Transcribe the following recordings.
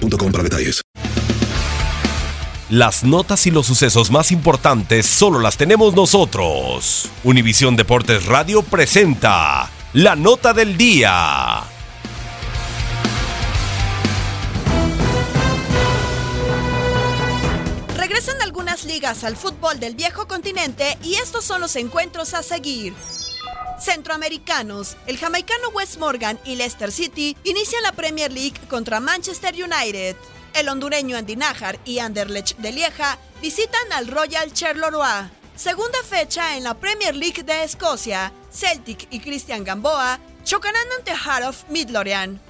para detalles. Las notas y los sucesos más importantes solo las tenemos nosotros. Univisión Deportes Radio presenta la nota del día. Regresan algunas ligas al fútbol del viejo continente y estos son los encuentros a seguir. Centroamericanos, el jamaicano West Morgan y Leicester City inician la Premier League contra Manchester United. El hondureño Andy Najar y Anderlecht de Lieja visitan al Royal Charleroi. Segunda fecha en la Premier League de Escocia, Celtic y Christian Gamboa chocarán ante Heart of Midlothian.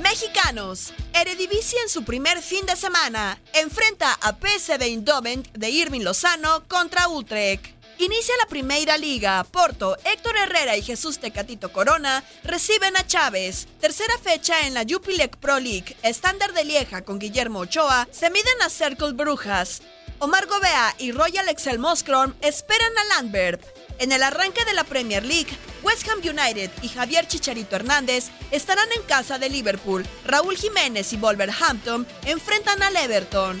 Mexicanos. Eredivisie en su primer fin de semana enfrenta a PSV Eindhoven de Irving Lozano contra Utrecht. Inicia la Primera Liga. Porto, Héctor Herrera y Jesús Tecatito Corona reciben a Chávez. Tercera fecha en la Jupiler Pro League. Estándar de Lieja con Guillermo Ochoa se miden a Circle Brujas. Omar Gobea y Royal Excel Moskron esperan a Landberg. En el arranque de la Premier League, West Ham United y Javier Chicharito Hernández estarán en casa de Liverpool. Raúl Jiménez y Wolverhampton enfrentan al Everton.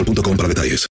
boostmobile.com para detalles.